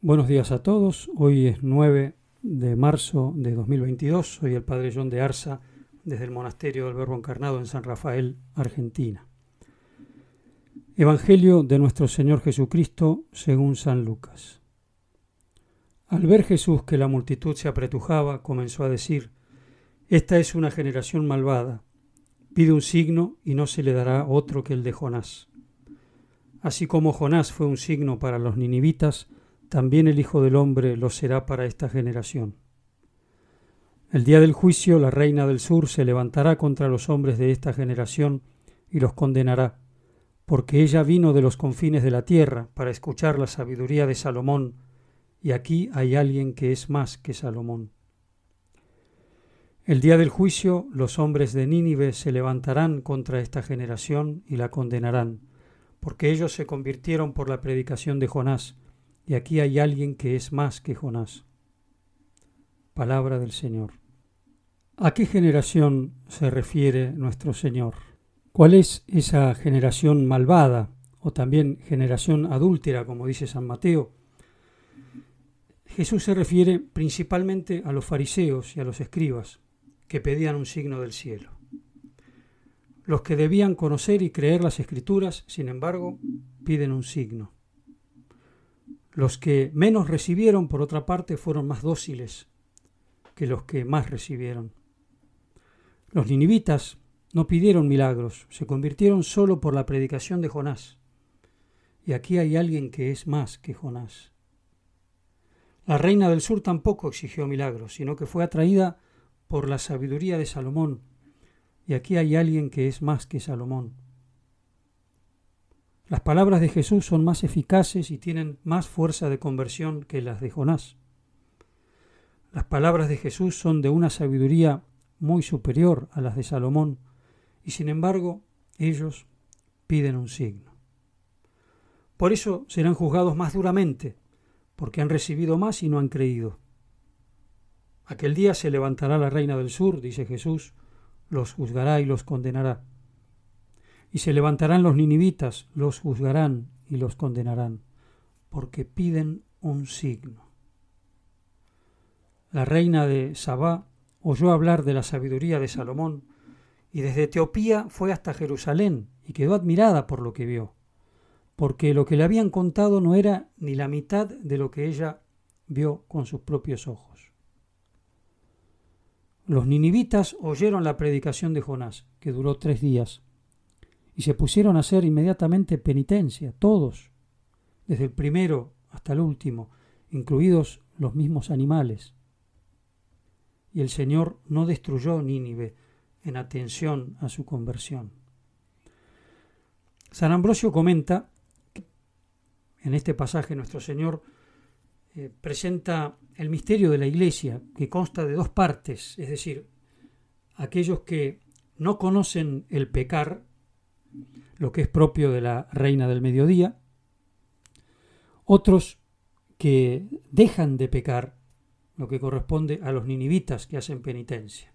Buenos días a todos. Hoy es 9 de marzo de 2022. Soy el Padre John de Arza desde el Monasterio del Verbo Encarnado en San Rafael, Argentina. Evangelio de nuestro Señor Jesucristo según San Lucas. Al ver Jesús que la multitud se apretujaba, comenzó a decir, Esta es una generación malvada. Pide un signo y no se le dará otro que el de Jonás. Así como Jonás fue un signo para los ninivitas, también el Hijo del Hombre lo será para esta generación. El día del juicio la reina del sur se levantará contra los hombres de esta generación y los condenará, porque ella vino de los confines de la tierra para escuchar la sabiduría de Salomón, y aquí hay alguien que es más que Salomón. El día del juicio los hombres de Nínive se levantarán contra esta generación y la condenarán, porque ellos se convirtieron por la predicación de Jonás, y aquí hay alguien que es más que Jonás. Palabra del Señor. ¿A qué generación se refiere nuestro Señor? ¿Cuál es esa generación malvada o también generación adúltera, como dice San Mateo? Jesús se refiere principalmente a los fariseos y a los escribas, que pedían un signo del cielo. Los que debían conocer y creer las escrituras, sin embargo, piden un signo. Los que menos recibieron, por otra parte, fueron más dóciles que los que más recibieron. Los ninivitas no pidieron milagros, se convirtieron solo por la predicación de Jonás. Y aquí hay alguien que es más que Jonás. La reina del sur tampoco exigió milagros, sino que fue atraída por la sabiduría de Salomón. Y aquí hay alguien que es más que Salomón. Las palabras de Jesús son más eficaces y tienen más fuerza de conversión que las de Jonás. Las palabras de Jesús son de una sabiduría muy superior a las de Salomón, y sin embargo ellos piden un signo. Por eso serán juzgados más duramente, porque han recibido más y no han creído. Aquel día se levantará la reina del sur, dice Jesús, los juzgará y los condenará. Y se levantarán los ninivitas, los juzgarán y los condenarán, porque piden un signo. La reina de Sabá oyó hablar de la sabiduría de Salomón, y desde Etiopía fue hasta Jerusalén, y quedó admirada por lo que vio, porque lo que le habían contado no era ni la mitad de lo que ella vio con sus propios ojos. Los ninivitas oyeron la predicación de Jonás, que duró tres días, y se pusieron a hacer inmediatamente penitencia, todos, desde el primero hasta el último, incluidos los mismos animales. Y el Señor no destruyó Nínive en atención a su conversión. San Ambrosio comenta en este pasaje nuestro Señor eh, presenta el misterio de la Iglesia, que consta de dos partes, es decir, aquellos que no conocen el pecar lo que es propio de la reina del mediodía, otros que dejan de pecar, lo que corresponde a los ninivitas que hacen penitencia.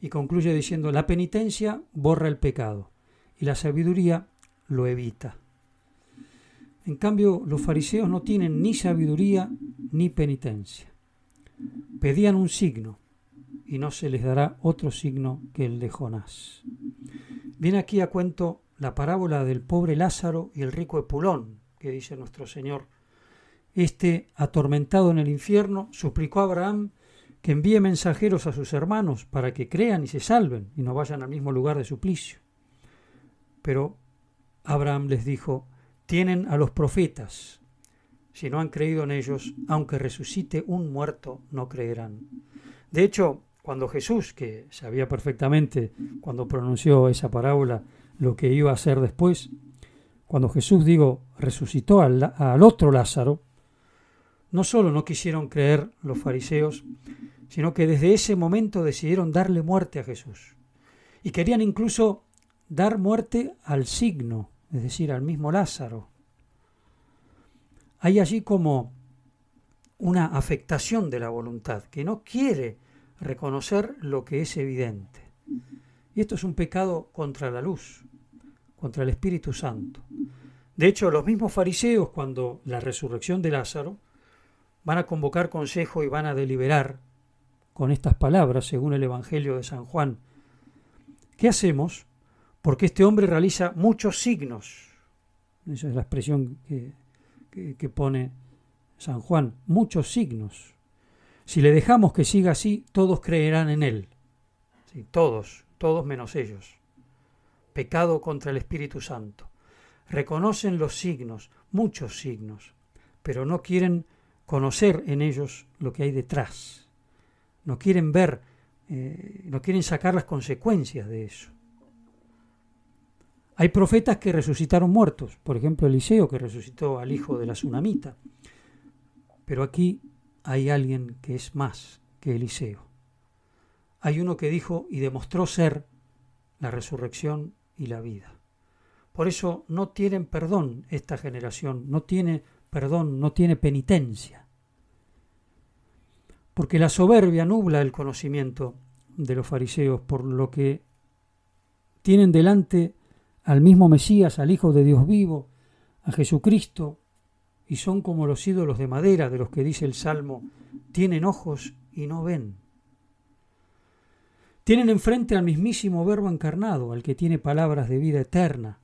Y concluye diciendo, la penitencia borra el pecado y la sabiduría lo evita. En cambio, los fariseos no tienen ni sabiduría ni penitencia. Pedían un signo y no se les dará otro signo que el de Jonás. Viene aquí a cuento la parábola del pobre Lázaro y el rico Epulón, que dice nuestro Señor. Este, atormentado en el infierno, suplicó a Abraham que envíe mensajeros a sus hermanos para que crean y se salven y no vayan al mismo lugar de suplicio. Pero Abraham les dijo, tienen a los profetas. Si no han creído en ellos, aunque resucite un muerto, no creerán. De hecho, cuando Jesús, que sabía perfectamente cuando pronunció esa parábola lo que iba a hacer después, cuando Jesús, digo, resucitó al, al otro Lázaro, no solo no quisieron creer los fariseos, sino que desde ese momento decidieron darle muerte a Jesús. Y querían incluso dar muerte al signo, es decir, al mismo Lázaro. Hay allí como una afectación de la voluntad, que no quiere reconocer lo que es evidente. Y esto es un pecado contra la luz, contra el Espíritu Santo. De hecho, los mismos fariseos, cuando la resurrección de Lázaro, van a convocar consejo y van a deliberar con estas palabras, según el Evangelio de San Juan. ¿Qué hacemos? Porque este hombre realiza muchos signos. Esa es la expresión que, que, pone San Juan, muchos signos. Si le dejamos que siga así, todos creerán en él. Sí, todos, todos menos ellos. Pecado contra el Espíritu Santo. Reconocen los signos, muchos signos, pero no quieren conocer en ellos lo que hay detrás. No quieren ver, eh, no quieren sacar las consecuencias de eso. Hay profetas que resucitaron muertos, por ejemplo Eliseo que resucitó al hijo de la tsunamita. Pero aquí hay alguien que es más que Eliseo. Hay uno que dijo y demostró ser la resurrección y la vida. Por eso no tienen perdón esta generación, no tiene perdón, no tiene penitencia. Porque la soberbia nubla el conocimiento de los fariseos, por lo que tienen delante al mismo Mesías, al Hijo de Dios vivo, a Jesucristo, y son como los ídolos de madera de los que dice el Salmo, tienen ojos y no ven. Tienen enfrente al mismísimo Verbo encarnado, al que tiene palabras de vida eterna,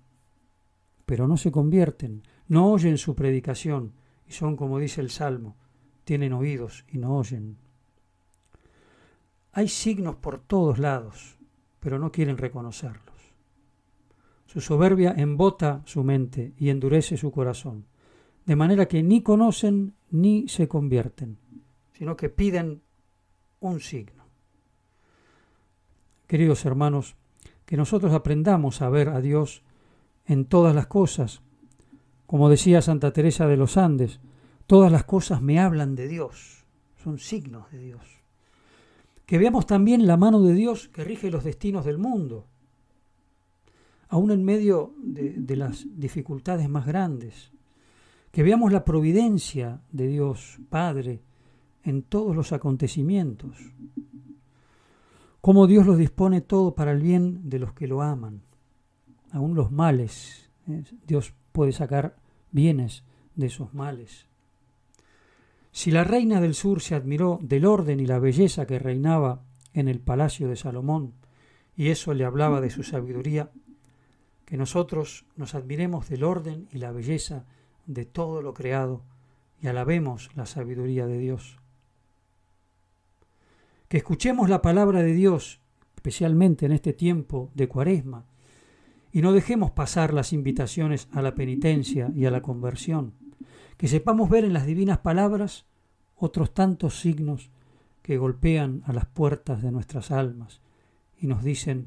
pero no se convierten, no oyen su predicación, y son como dice el Salmo, tienen oídos y no oyen. Hay signos por todos lados, pero no quieren reconocerlos. Su soberbia embota su mente y endurece su corazón, de manera que ni conocen ni se convierten, sino que piden un signo. Queridos hermanos, que nosotros aprendamos a ver a Dios en todas las cosas. Como decía Santa Teresa de los Andes, todas las cosas me hablan de Dios, son signos de Dios. Que veamos también la mano de Dios que rige los destinos del mundo, aún en medio de, de las dificultades más grandes. Que veamos la providencia de Dios Padre en todos los acontecimientos. Cómo Dios los dispone todo para el bien de los que lo aman aún los males. ¿eh? Dios puede sacar bienes de esos males. Si la reina del sur se admiró del orden y la belleza que reinaba en el palacio de Salomón, y eso le hablaba de su sabiduría, que nosotros nos admiremos del orden y la belleza de todo lo creado y alabemos la sabiduría de Dios. Que escuchemos la palabra de Dios, especialmente en este tiempo de cuaresma, y no dejemos pasar las invitaciones a la penitencia y a la conversión. Que sepamos ver en las divinas palabras otros tantos signos que golpean a las puertas de nuestras almas y nos dicen,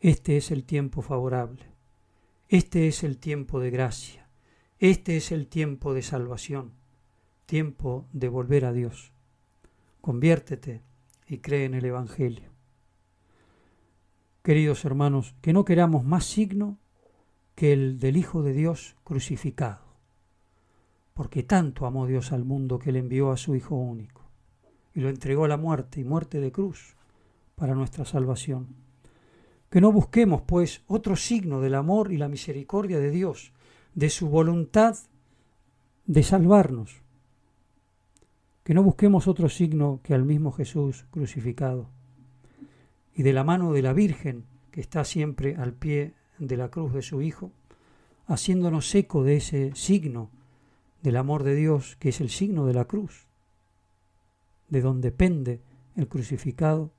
este es el tiempo favorable, este es el tiempo de gracia, este es el tiempo de salvación, tiempo de volver a Dios. Conviértete y cree en el Evangelio queridos hermanos, que no queramos más signo que el del Hijo de Dios crucificado, porque tanto amó Dios al mundo que le envió a su Hijo único y lo entregó a la muerte y muerte de cruz para nuestra salvación. Que no busquemos, pues, otro signo del amor y la misericordia de Dios, de su voluntad de salvarnos. Que no busquemos otro signo que al mismo Jesús crucificado y de la mano de la Virgen, que está siempre al pie de la cruz de su Hijo, haciéndonos eco de ese signo del amor de Dios, que es el signo de la cruz, de donde pende el crucificado,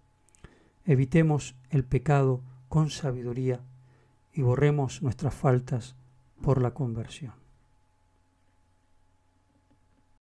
evitemos el pecado con sabiduría y borremos nuestras faltas por la conversión.